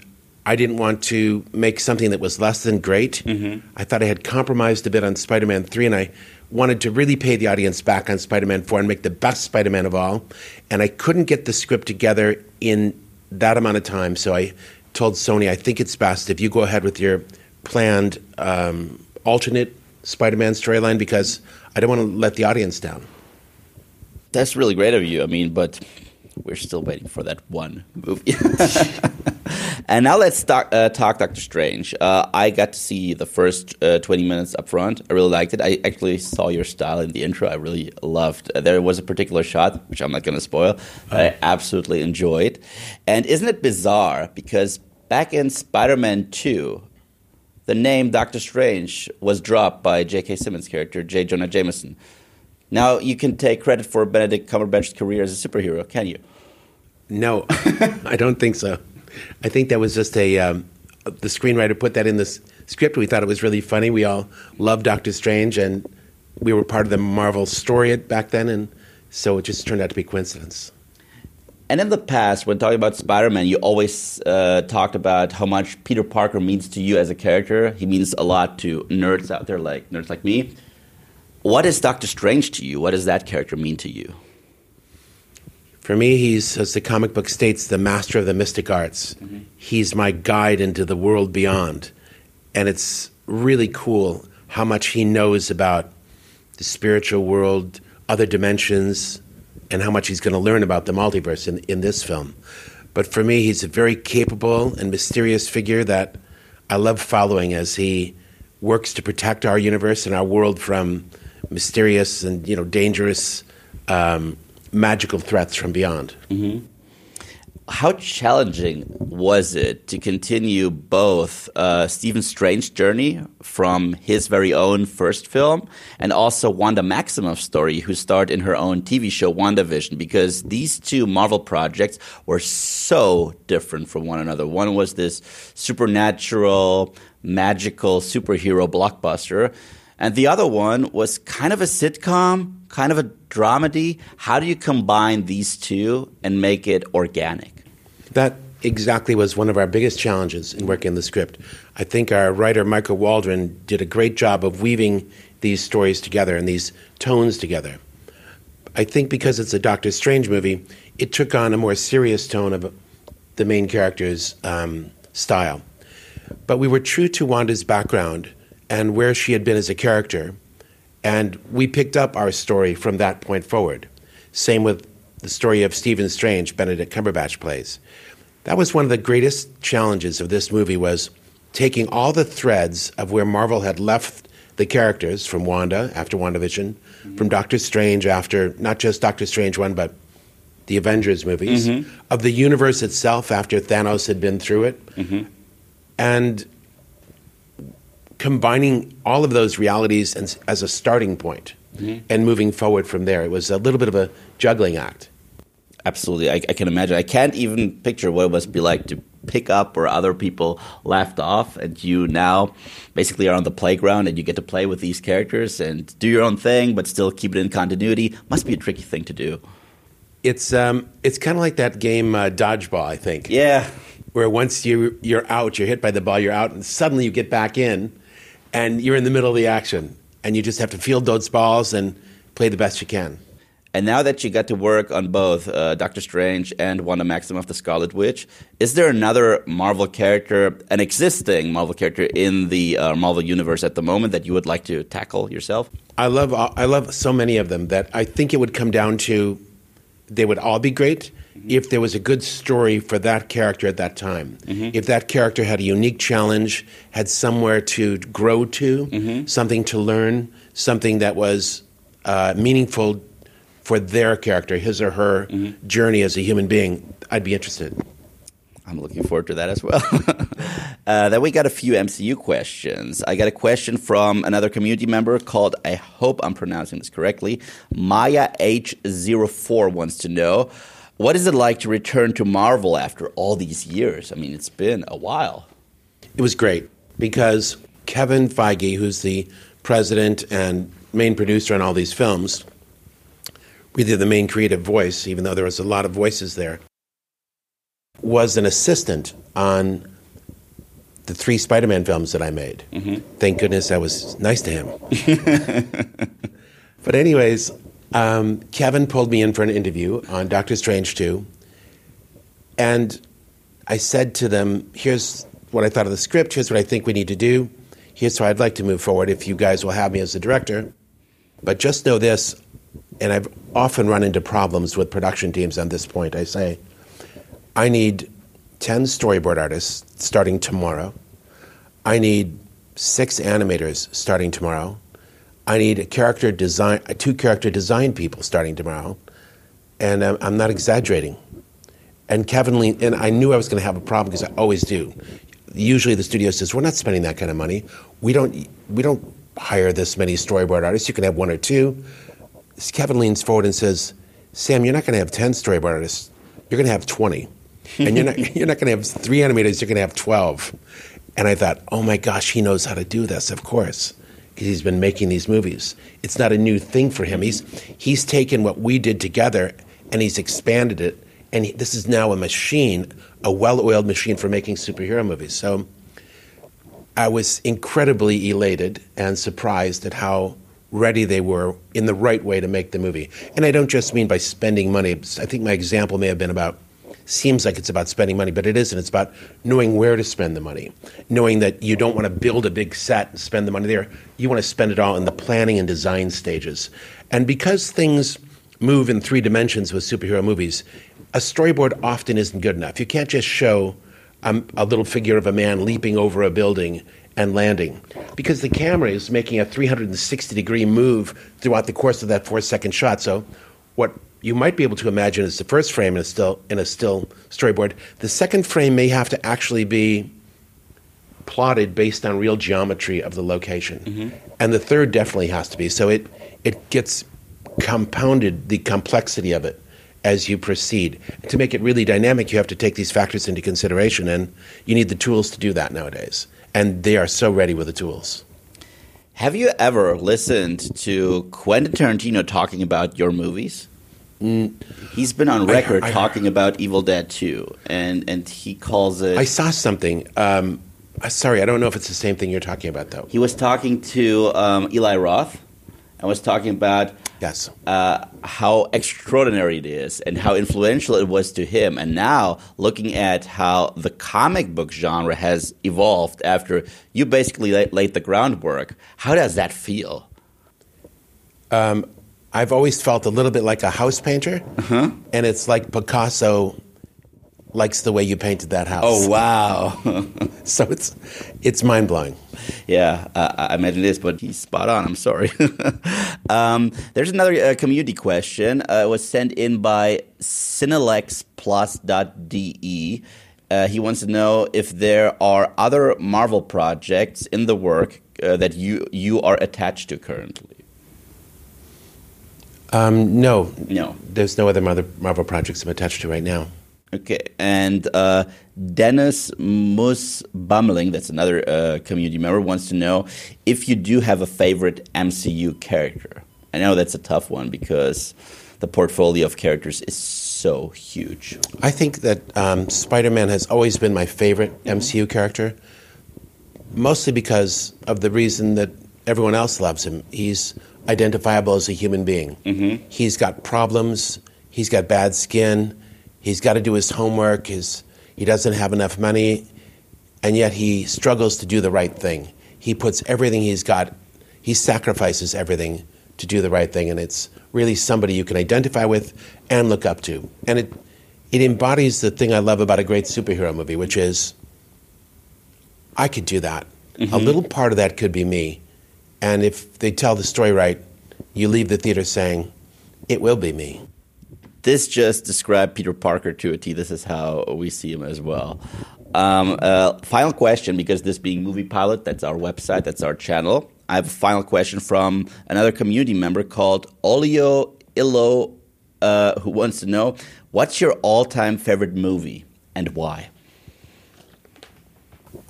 I didn't want to make something that was less than great. Mm-hmm. I thought I had compromised a bit on Spider Man 3, and I wanted to really pay the audience back on Spider Man 4 and make the best Spider Man of all. And I couldn't get the script together in that amount of time, so I told Sony, I think it's best if you go ahead with your planned um, alternate Spider Man storyline because I don't want to let the audience down. That's really great of you. I mean, but we're still waiting for that one movie. [laughs] [laughs] and now let's talk, uh, talk Doctor Strange. Uh, I got to see the first uh, 20 minutes up front. I really liked it. I actually saw your style in the intro. I really loved. Uh, there was a particular shot, which I'm not going to spoil. But I absolutely enjoyed. And isn't it bizarre? Because back in Spider Man 2, the name Doctor Strange was dropped by J.K. Simmons' character, J. Jonah Jameson. Now you can take credit for Benedict Cumberbatch's career as a superhero, can you? No, [laughs] I don't think so. I think that was just a um, the screenwriter put that in the script. We thought it was really funny. We all loved Doctor Strange, and we were part of the Marvel story back then, and so it just turned out to be coincidence. And in the past, when talking about Spider Man, you always uh, talked about how much Peter Parker means to you as a character. He means a lot to nerds out there, like nerds like me. What is Doctor Strange to you? What does that character mean to you? For me, he's, as the comic book states, the master of the mystic arts. Mm-hmm. He's my guide into the world beyond. And it's really cool how much he knows about the spiritual world, other dimensions, and how much he's going to learn about the multiverse in, in this film. But for me, he's a very capable and mysterious figure that I love following as he works to protect our universe and our world from mysterious and you know dangerous um, magical threats from beyond. Mm-hmm. How challenging was it to continue both uh, Stephen Strange's journey from his very own first film and also Wanda Maximoff's story, who starred in her own TV show WandaVision? Because these two Marvel projects were so different from one another. One was this supernatural, magical superhero blockbuster and the other one was kind of a sitcom, kind of a dramedy. How do you combine these two and make it organic? That exactly was one of our biggest challenges in working the script. I think our writer, Michael Waldron, did a great job of weaving these stories together and these tones together. I think because it's a Doctor Strange movie, it took on a more serious tone of the main character's um, style. But we were true to Wanda's background and where she had been as a character. And we picked up our story from that point forward. Same with the story of Stephen Strange, Benedict Cumberbatch plays. That was one of the greatest challenges of this movie was taking all the threads of where Marvel had left the characters from Wanda after WandaVision, mm-hmm. from Doctor Strange after not just Doctor Strange one, but the Avengers movies, mm-hmm. of the universe itself after Thanos had been through it, mm-hmm. and combining all of those realities as, as a starting point and moving forward from there. It was a little bit of a juggling act. Absolutely, I, I can imagine. I can't even picture what it must be like to pick up where other people left off, and you now basically are on the playground and you get to play with these characters and do your own thing, but still keep it in continuity. Must be a tricky thing to do. It's um, it's kind of like that game uh, dodgeball, I think. Yeah, where once you you're out, you're hit by the ball, you're out, and suddenly you get back in, and you're in the middle of the action, and you just have to field those balls and play the best you can. And now that you got to work on both uh, Doctor Strange and Wanda Maximoff, the Scarlet Witch, is there another Marvel character, an existing Marvel character in the uh, Marvel universe at the moment that you would like to tackle yourself? I love I love so many of them that I think it would come down to they would all be great if there was a good story for that character at that time. If that character had a unique challenge, had somewhere to grow to, something to learn, something that was uh, meaningful for their character, his or her journey as a human being, I'd be interested. I'm looking forward to that as well. [laughs] uh, then we got a few MCU questions. I got a question from another community member called, I hope I'm pronouncing this correctly, Maya H04 wants to know, what is it like to return to Marvel after all these years? I mean, it's been a while. It was great because Kevin Feige, who's the president and main producer on all these films, really the main creative voice, even though there was a lot of voices there, was an assistant on the three Spider-Man films that I made. Mm-hmm. Thank goodness I was nice to him. [laughs] but anyways, um, Kevin pulled me in for an interview on Doctor Strange 2, and I said to them, "Here's what I thought of the script. Here's what I think we need to do. Here's how I'd like to move forward. If you guys will have me as the director, but just know this." And I've often run into problems with production teams on this point. I say, I need 10 storyboard artists starting tomorrow. I need six animators starting tomorrow. I need a character design, uh, two character design people starting tomorrow. And I'm, I'm not exaggerating. And Kevin leaned, and I knew I was going to have a problem because I always do. Usually the studio says, we're not spending that kind of money. We don't, we don't hire this many storyboard artists. You can have one or two. Kevin leans forward and says, Sam, you're not going to have 10 storyboard artists. You're going to have 20. [laughs] and you're not, you're not going to have three animators, you're going to have 12. And I thought, oh my gosh, he knows how to do this, of course, he's been making these movies. It's not a new thing for him. He's, he's taken what we did together and he's expanded it. And he, this is now a machine, a well oiled machine for making superhero movies. So I was incredibly elated and surprised at how ready they were in the right way to make the movie. And I don't just mean by spending money. I think my example may have been about seems like it's about spending money, but it isn't. It's about knowing where to spend the money, knowing that you don't want to build a big set and spend the money there. You want to spend it all in the planning and design stages. And because things move in three dimensions with superhero movies, a storyboard often isn't good enough. You can't just show um, a little figure of a man leaping over a building and landing because the camera is making a 360 degree move throughout the course of that four second shot. So, what you might be able to imagine as the first frame in a still in a still storyboard. The second frame may have to actually be plotted based on real geometry of the location, mm-hmm. and the third definitely has to be. So it it gets compounded the complexity of it as you proceed. To make it really dynamic, you have to take these factors into consideration, and you need the tools to do that nowadays. And they are so ready with the tools. Have you ever listened to Quentin Tarantino talking about your movies? He's been on record I- talking about Evil Dead 2, and, and he calls it. I saw something. Um, uh, sorry, I don't know if it's the same thing you're talking about, though. he was talking to um, Eli Roth and was talking about Yes. uh, how extraordinary it is and how influential it was to him. And now, looking at how the comic book genre has evolved after you basically la- laid the groundwork, how does that feel? I've always felt a little bit like a house painter, and it's like Picasso likes the way you painted that house. Oh wow! [laughs] so it's it's mind blowing. Yeah, uh, I imagine it is, but he's spot on. I'm sorry. [laughs] um, there's another uh, community question. Uh, it was sent in by cinelexplus.de. Uh, he wants to know if there are other Marvel projects in the work uh, that you you are attached to currently. Um, no, No. There's no other Marvel Marvel projects I'm attached to right now. Okay, and uh, Dennis Mus Bummeling, that's another uh, community member, wants to know if you do have a favorite MCU character. I know that's a tough one because the portfolio of characters is so huge. I think that um, Spider Man has always been my favorite MCU character, mostly because of the reason that everyone else loves him. He's identifiable as a human being. Mm-hmm. He's got problems, he's got bad skin, he's got to do his homework, his, he doesn't have enough money, and yet he struggles to do the right thing. He puts everything he's got, he sacrifices everything to do the right thing, and it's really somebody you can identify with and look up to. And it, it embodies the thing I love about a great superhero movie, which is I could do that. A mm-hmm. little part of that could be me. And if they tell the story right, you leave the theater saying, it will be me. This just described Peter Parker to a T. This is how we see him as well. Um, uh, final question, because this being Movie Pilot, that's our website, that's our channel. I have a final question from another community member called Olio Illo, uh, who wants to know what's your all-time favorite movie and why?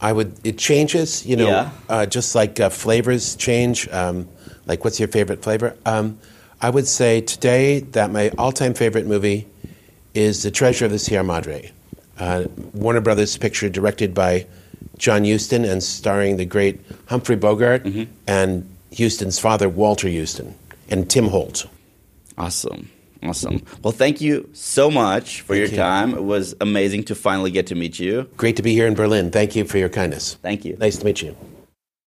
I would. It changes, you know, Yeah. uh, just like uh, flavors change. Um, like, what's your favorite flavor? Um, I would say today that my all-time favorite movie is The Treasure of the Sierra Madre, uh, Warner Brothers picture directed by John Huston and starring the great Humphrey Bogart and Huston's father Walter Huston and Tim Holt. Awesome. Awesome. Well, thank you so much for Thank your you. time. It was amazing to finally get to meet you. Great to be here in Berlin. Thank you for your kindness. Thank you. Nice to meet you.